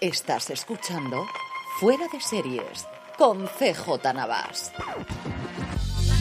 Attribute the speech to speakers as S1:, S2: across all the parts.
S1: Estás escuchando Fuera de Series con CJ Navas.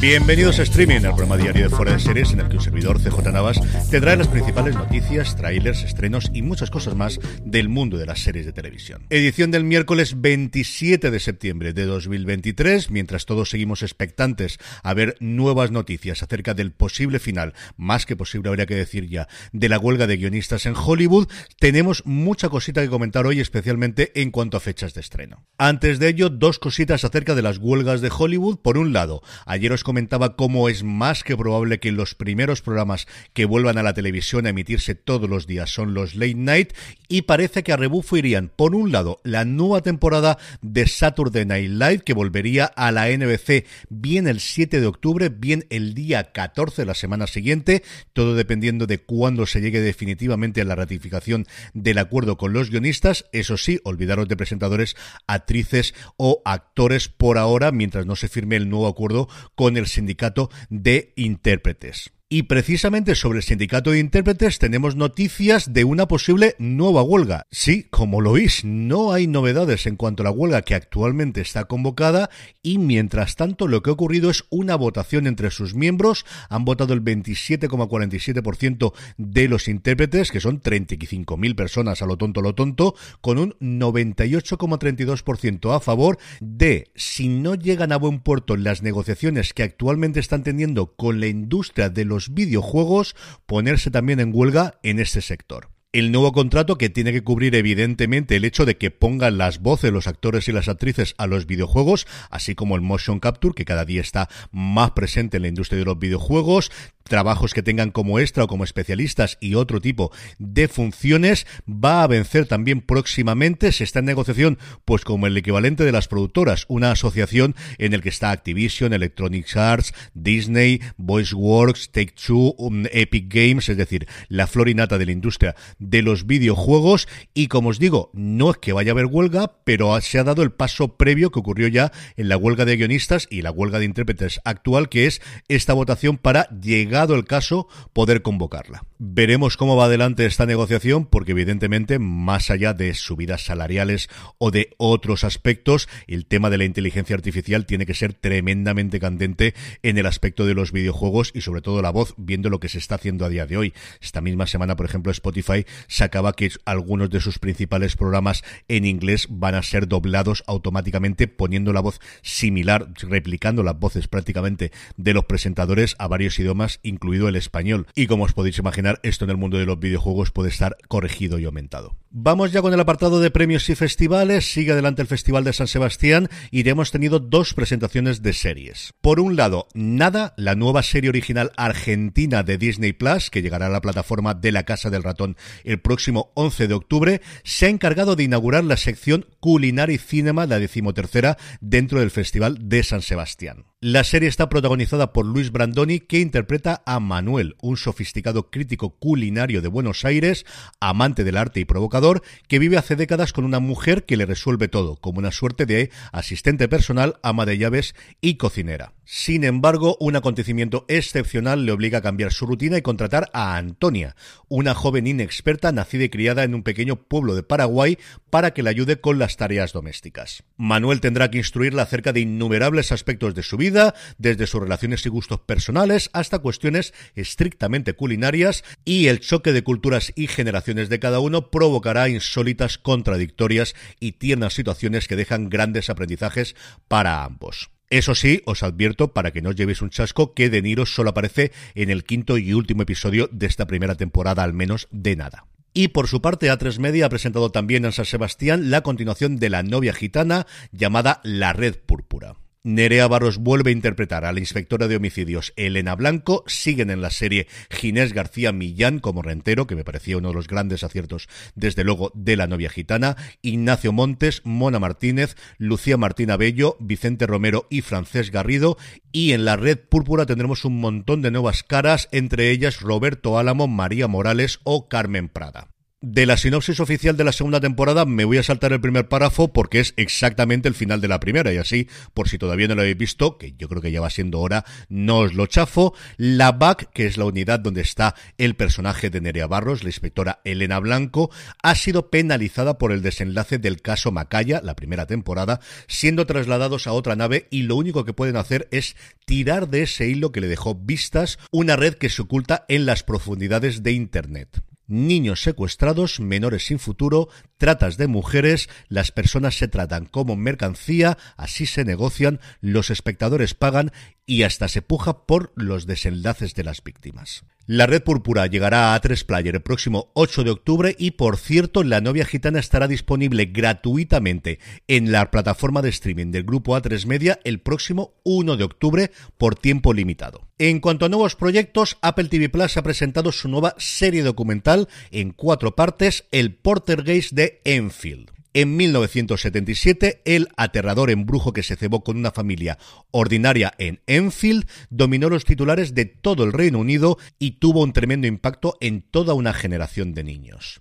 S2: Bienvenidos a Streaming, el programa diario de Fuera de Series en el que un servidor CJ Navas te las principales noticias, trailers, estrenos y muchas cosas más del mundo de las series de televisión. Edición del miércoles 27 de septiembre de 2023, mientras todos seguimos expectantes a ver nuevas noticias acerca del posible final, más que posible habría que decir ya, de la huelga de guionistas en Hollywood, tenemos mucha cosita que comentar hoy, especialmente en cuanto a fechas de estreno. Antes de ello, dos cositas acerca de las huelgas de Hollywood. Por un lado, ayer os comentaba cómo es más que probable que los primeros programas que vuelvan a la televisión a emitirse todos los días son los late night y parece que a rebufo irían, por un lado, la nueva temporada de Saturday Night Live que volvería a la NBC bien el 7 de octubre, bien el día 14 de la semana siguiente, todo dependiendo de cuándo se llegue definitivamente a la ratificación del acuerdo con los guionistas. Eso sí, olvidaros de presentadores, actrices o actores por ahora, mientras no se firme el nuevo acuerdo con el sindicato de intérpretes. Y precisamente sobre el sindicato de intérpretes tenemos noticias de una posible nueva huelga. Sí, como lo oís, no hay novedades en cuanto a la huelga que actualmente está convocada y mientras tanto lo que ha ocurrido es una votación entre sus miembros. Han votado el 27,47% de los intérpretes, que son 35.000 personas a lo tonto, lo tonto, con un 98,32% a favor de, si no llegan a buen puerto las negociaciones que actualmente están teniendo con la industria de los videojuegos, ponerse también en huelga en este sector. El nuevo contrato que tiene que cubrir evidentemente el hecho de que pongan las voces los actores y las actrices a los videojuegos, así como el motion capture que cada día está más presente en la industria de los videojuegos, trabajos que tengan como extra o como especialistas y otro tipo de funciones, va a vencer también próximamente, se está en negociación pues como el equivalente de las productoras, una asociación en el que está Activision, Electronic Arts, Disney, VoiceWorks, Take-Two, um, Epic Games, es decir, la florinata de la industria de los videojuegos. Y como os digo, no es que vaya a haber huelga, pero se ha dado el paso previo que ocurrió ya en la huelga de guionistas y la huelga de intérpretes actual, que es esta votación para llegar el caso, poder convocarla. Veremos cómo va adelante esta negociación, porque evidentemente, más allá de subidas salariales o de otros aspectos, el tema de la inteligencia artificial tiene que ser tremendamente candente en el aspecto de los videojuegos y sobre todo la voz, viendo lo que se está haciendo a día de hoy. Esta misma semana, por ejemplo, Spotify sacaba que algunos de sus principales programas en inglés van a ser doblados automáticamente poniendo la voz similar, replicando las voces prácticamente de los presentadores a varios idiomas incluido el español. Y como os podéis imaginar, esto en el mundo de los videojuegos puede estar corregido y aumentado. Vamos ya con el apartado de premios y festivales. Sigue adelante el Festival de San Sebastián y hemos tenido dos presentaciones de series. Por un lado, Nada, la nueva serie original argentina de Disney Plus, que llegará a la plataforma de la Casa del Ratón el próximo 11 de octubre, se ha encargado de inaugurar la sección Culinary Cinema, la decimotercera, dentro del Festival de San Sebastián. La serie está protagonizada por Luis Brandoni, que interpreta a Manuel, un sofisticado crítico culinario de Buenos Aires, amante del arte y provocador, que vive hace décadas con una mujer que le resuelve todo, como una suerte de asistente personal, ama de llaves y cocinera. Sin embargo, un acontecimiento excepcional le obliga a cambiar su rutina y contratar a Antonia, una joven inexperta nacida y criada en un pequeño pueblo de Paraguay, para que le ayude con las tareas domésticas. Manuel tendrá que instruirla acerca de innumerables aspectos de su vida, desde sus relaciones y gustos personales hasta cuestiones estrictamente culinarias, y el choque de culturas y generaciones de cada uno provocará insólitas, contradictorias y tiernas situaciones que dejan grandes aprendizajes para ambos. Eso sí, os advierto para que no os llevéis un chasco que De Niro solo aparece en el quinto y último episodio de esta primera temporada, al menos de nada. Y por su parte, A3 Media ha presentado también en San Sebastián la continuación de La novia gitana llamada La Red Púrpura. Nerea Barros vuelve a interpretar a la inspectora de homicidios Elena Blanco. Siguen en la serie Ginés García Millán como rentero, que me parecía uno de los grandes aciertos, desde luego, de la novia gitana. Ignacio Montes, Mona Martínez, Lucía Martina Bello, Vicente Romero y Francés Garrido. Y en la red púrpura tendremos un montón de nuevas caras, entre ellas Roberto Álamo, María Morales o Carmen Prada. De la sinopsis oficial de la segunda temporada me voy a saltar el primer párrafo porque es exactamente el final de la primera y así, por si todavía no lo habéis visto, que yo creo que ya va siendo hora, no os lo chafo. La BAC, que es la unidad donde está el personaje de Nerea Barros, la inspectora Elena Blanco, ha sido penalizada por el desenlace del caso Macaya, la primera temporada, siendo trasladados a otra nave y lo único que pueden hacer es tirar de ese hilo que le dejó vistas una red que se oculta en las profundidades de Internet niños secuestrados, menores sin futuro, tratas de mujeres, las personas se tratan como mercancía, así se negocian, los espectadores pagan y hasta se puja por los desenlaces de las víctimas. La Red Púrpura llegará a A3 Player el próximo 8 de octubre y, por cierto, La novia gitana estará disponible gratuitamente en la plataforma de streaming del grupo A3 Media el próximo 1 de octubre por tiempo limitado. En cuanto a nuevos proyectos, Apple TV Plus ha presentado su nueva serie documental en cuatro partes, El Portergeist de Enfield. En 1977, el aterrador embrujo que se cebó con una familia ordinaria en Enfield dominó los titulares de todo el Reino Unido y tuvo un tremendo impacto en toda una generación de niños.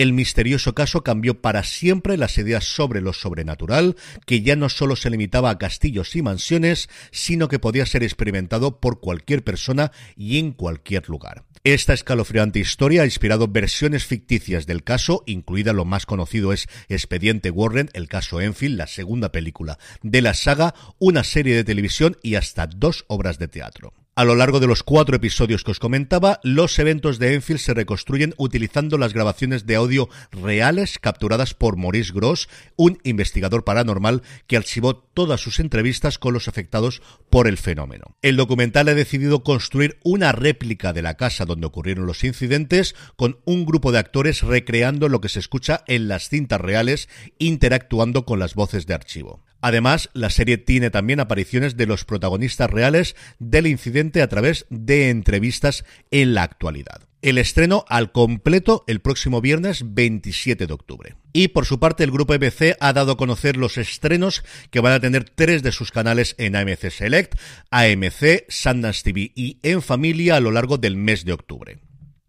S2: El misterioso caso cambió para siempre las ideas sobre lo sobrenatural, que ya no solo se limitaba a castillos y mansiones, sino que podía ser experimentado por cualquier persona y en cualquier lugar. Esta escalofriante historia ha inspirado versiones ficticias del caso, incluida lo más conocido es Expediente Warren, el caso Enfield, la segunda película de la saga, una serie de televisión y hasta dos obras de teatro. A lo largo de los cuatro episodios que os comentaba, los eventos de Enfield se reconstruyen utilizando las grabaciones de audio reales capturadas por Maurice Gross, un investigador paranormal que archivó todas sus entrevistas con los afectados por el fenómeno. El documental ha decidido construir una réplica de la casa donde ocurrieron los incidentes, con un grupo de actores recreando lo que se escucha en las cintas reales, interactuando con las voces de archivo. Además, la serie tiene también apariciones de los protagonistas reales del incidente a través de entrevistas en la actualidad. El estreno al completo el próximo viernes 27 de octubre. Y por su parte, el grupo EBC ha dado a conocer los estrenos que van a tener tres de sus canales en AMC Select, AMC, Sundance TV y En Familia a lo largo del mes de octubre.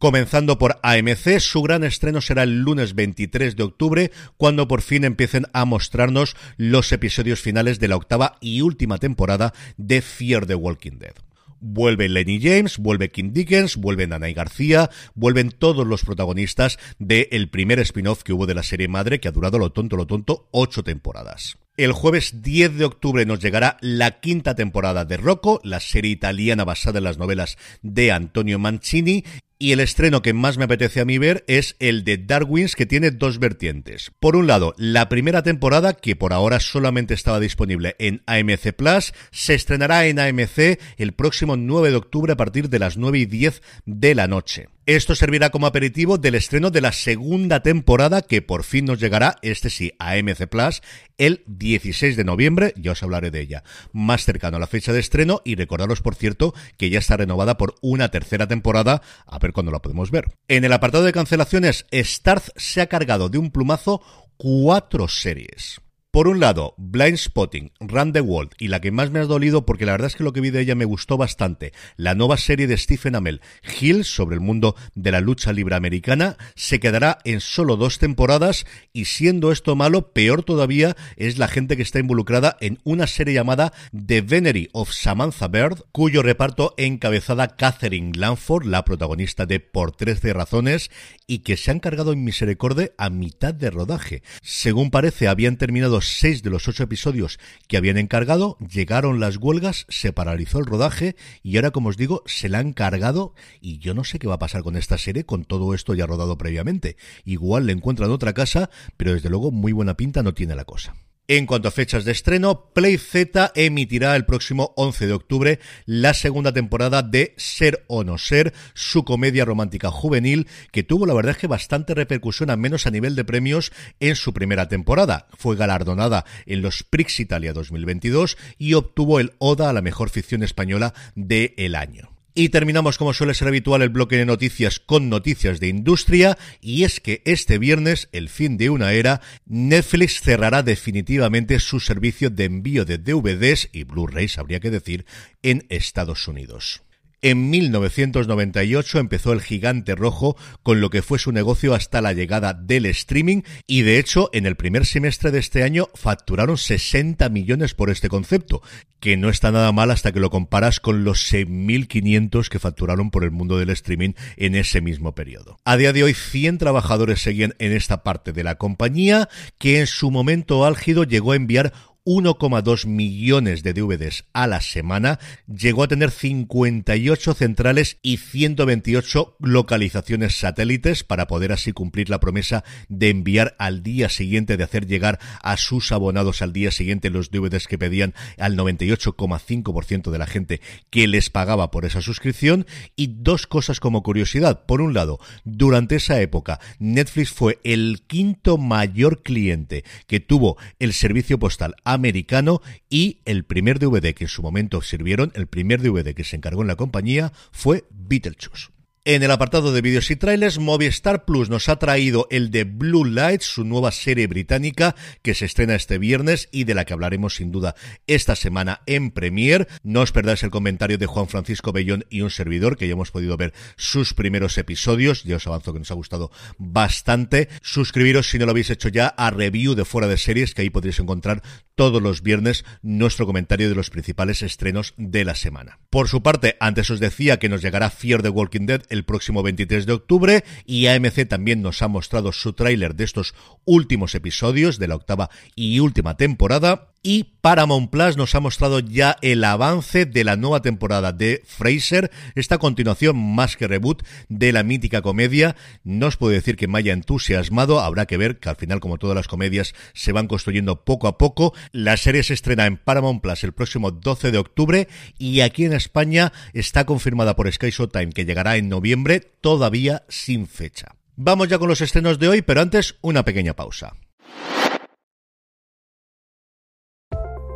S2: Comenzando por AMC, su gran estreno será el lunes 23 de octubre, cuando por fin empiecen a mostrarnos los episodios finales de la octava y última temporada de Fear the Walking Dead. Vuelve Lenny James, vuelve Kim Dickens, vuelve Nanay García, vuelven todos los protagonistas del primer spin-off que hubo de la serie madre, que ha durado lo tonto, lo tonto, ocho temporadas. El jueves 10 de octubre nos llegará la quinta temporada de Rocco, la serie italiana basada en las novelas de Antonio Mancini, y el estreno que más me apetece a mí ver es el de Darwins, que tiene dos vertientes. Por un lado, la primera temporada, que por ahora solamente estaba disponible en AMC Plus, se estrenará en AMC el próximo 9 de octubre a partir de las 9 y 10 de la noche. Esto servirá como aperitivo del estreno de la segunda temporada que por fin nos llegará, este sí, a MC Plus, el 16 de noviembre, ya os hablaré de ella, más cercano a la fecha de estreno y recordaros, por cierto, que ya está renovada por una tercera temporada, a ver cuándo la podemos ver. En el apartado de cancelaciones, Starz se ha cargado de un plumazo cuatro series. Por un lado, Blind Spotting, Run the World, y la que más me ha dolido porque la verdad es que lo que vi de ella me gustó bastante, la nueva serie de Stephen Amell, Hill, sobre el mundo de la lucha libre americana, se quedará en solo dos temporadas y siendo esto malo, peor todavía es la gente que está involucrada en una serie llamada The Venery of Samantha Bird, cuyo reparto encabezada Catherine Lanford, la protagonista de Por 13 razones, y que se han cargado en misericordia a mitad de rodaje. Según parece, habían terminado seis de los ocho episodios que habían encargado, llegaron las huelgas, se paralizó el rodaje y ahora, como os digo, se la han cargado y yo no sé qué va a pasar con esta serie con todo esto ya rodado previamente. Igual le encuentran otra casa, pero desde luego muy buena pinta no tiene la cosa. En cuanto a fechas de estreno, Play Z emitirá el próximo 11 de octubre la segunda temporada de Ser o no ser, su comedia romántica juvenil, que tuvo la verdad es que bastante repercusión, al menos a nivel de premios, en su primera temporada. Fue galardonada en los Prix Italia 2022 y obtuvo el Oda a la mejor ficción española de el año. Y terminamos, como suele ser habitual, el bloque de noticias con noticias de industria. Y es que este viernes, el fin de una era, Netflix cerrará definitivamente su servicio de envío de DVDs y Blu-rays, habría que decir, en Estados Unidos. En 1998 empezó el gigante rojo con lo que fue su negocio hasta la llegada del streaming y de hecho en el primer semestre de este año facturaron 60 millones por este concepto, que no está nada mal hasta que lo comparas con los 6.500 que facturaron por el mundo del streaming en ese mismo periodo. A día de hoy 100 trabajadores seguían en esta parte de la compañía que en su momento álgido llegó a enviar 1,2 millones de DVDs a la semana, llegó a tener 58 centrales y 128 localizaciones satélites para poder así cumplir la promesa de enviar al día siguiente, de hacer llegar a sus abonados al día siguiente los DVDs que pedían al 98,5% de la gente que les pagaba por esa suscripción. Y dos cosas como curiosidad. Por un lado, durante esa época, Netflix fue el quinto mayor cliente que tuvo el servicio postal americano y el primer DVD que en su momento sirvieron, el primer DVD que se encargó en la compañía fue Beetlejuice. En el apartado de vídeos y trailers, Movistar Plus nos ha traído el de Blue Lights, su nueva serie británica que se estrena este viernes y de la que hablaremos sin duda esta semana en Premiere. No os perdáis el comentario de Juan Francisco Bellón y un servidor que ya hemos podido ver sus primeros episodios. Ya os avanzo que nos ha gustado bastante. Suscribiros si no lo habéis hecho ya a Review de Fuera de Series, que ahí podréis encontrar todos los viernes nuestro comentario de los principales estrenos de la semana. Por su parte, antes os decía que nos llegará Fear the Walking Dead el próximo 23 de octubre y AMC también nos ha mostrado su tráiler de estos últimos episodios de la octava y última temporada y Paramount Plus nos ha mostrado ya el avance de la nueva temporada de Fraser, esta continuación más que reboot de la mítica comedia. No os puedo decir que me haya entusiasmado, habrá que ver que al final, como todas las comedias, se van construyendo poco a poco. La serie se estrena en Paramount Plus el próximo 12 de octubre y aquí en España está confirmada por Sky Showtime que llegará en noviembre, todavía sin fecha. Vamos ya con los estrenos de hoy, pero antes una pequeña pausa.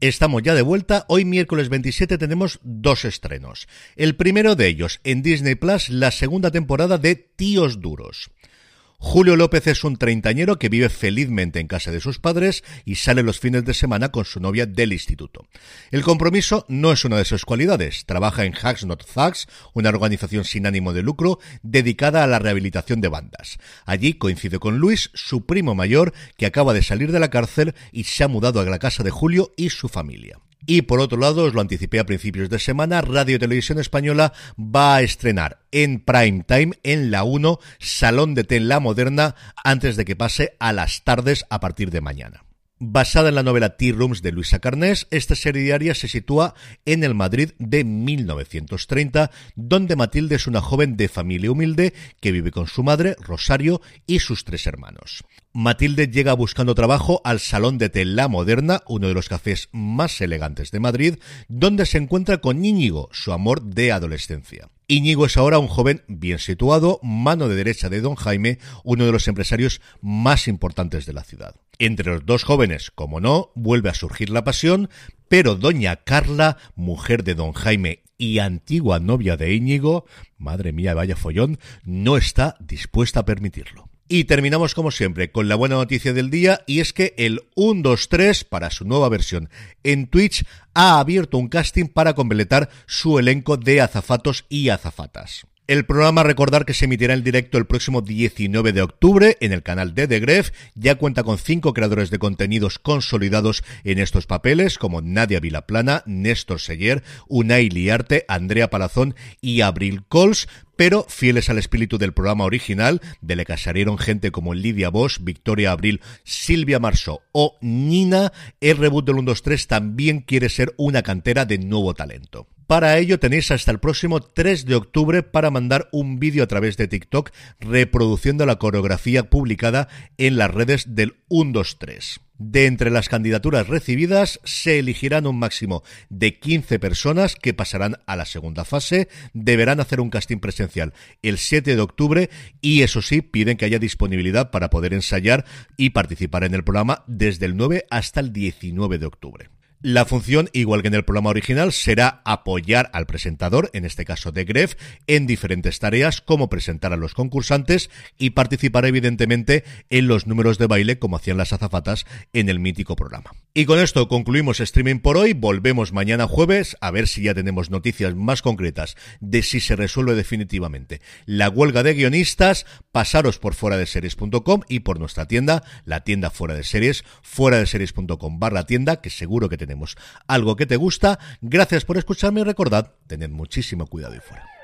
S2: Estamos ya de vuelta. Hoy miércoles 27 tenemos dos estrenos. El primero de ellos en Disney Plus, la segunda temporada de Tíos Duros. Julio López es un treintañero que vive felizmente en casa de sus padres y sale los fines de semana con su novia del instituto. El compromiso no es una de sus cualidades. Trabaja en Hacks Not Thugs, una organización sin ánimo de lucro dedicada a la rehabilitación de bandas. Allí coincide con Luis, su primo mayor, que acaba de salir de la cárcel y se ha mudado a la casa de Julio y su familia. Y por otro lado, os lo anticipé a principios de semana, Radio Televisión Española va a estrenar en prime time, en la 1, Salón de Té La Moderna, antes de que pase a las tardes a partir de mañana. Basada en la novela Tea Rooms de Luisa Carnés, esta serie diaria se sitúa en el Madrid de 1930, donde Matilde es una joven de familia humilde que vive con su madre, Rosario, y sus tres hermanos. Matilde llega buscando trabajo al Salón de Té La Moderna, uno de los cafés más elegantes de Madrid, donde se encuentra con Íñigo, su amor de adolescencia. Íñigo es ahora un joven bien situado, mano de derecha de don Jaime, uno de los empresarios más importantes de la ciudad. Entre los dos jóvenes, como no, vuelve a surgir la pasión, pero doña Carla, mujer de don Jaime y antigua novia de Íñigo, madre mía, vaya follón, no está dispuesta a permitirlo. Y terminamos como siempre con la buena noticia del día y es que el 123 para su nueva versión en Twitch ha abierto un casting para completar su elenco de azafatos y azafatas. El programa, recordar que se emitirá en directo el próximo 19 de octubre en el canal de The Gref, ya cuenta con cinco creadores de contenidos consolidados en estos papeles, como Nadia Vilaplana, Néstor Seller, Unai Liarte, Andrea Palazón y Abril Cols, pero fieles al espíritu del programa original, de le que gente como Lidia Bosch, Victoria Abril, Silvia Marceau o Nina, el reboot del 1-2-3 también quiere ser una cantera de nuevo talento. Para ello tenéis hasta el próximo 3 de octubre para mandar un vídeo a través de TikTok reproduciendo la coreografía publicada en las redes del 123. De entre las candidaturas recibidas se elegirán un máximo de 15 personas que pasarán a la segunda fase, deberán hacer un casting presencial el 7 de octubre y eso sí piden que haya disponibilidad para poder ensayar y participar en el programa desde el 9 hasta el 19 de octubre. La función, igual que en el programa original, será apoyar al presentador, en este caso de Gref, en diferentes tareas como presentar a los concursantes y participar evidentemente en los números de baile como hacían las azafatas en el mítico programa. Y con esto concluimos streaming por hoy, volvemos mañana jueves a ver si ya tenemos noticias más concretas de si se resuelve definitivamente la huelga de guionistas, pasaros por fuera de series.com y por nuestra tienda, la tienda fuera de series, fuera de series.com barra tienda, que seguro que tenemos algo que te gusta. Gracias por escucharme y recordad, tened muchísimo cuidado y fuera.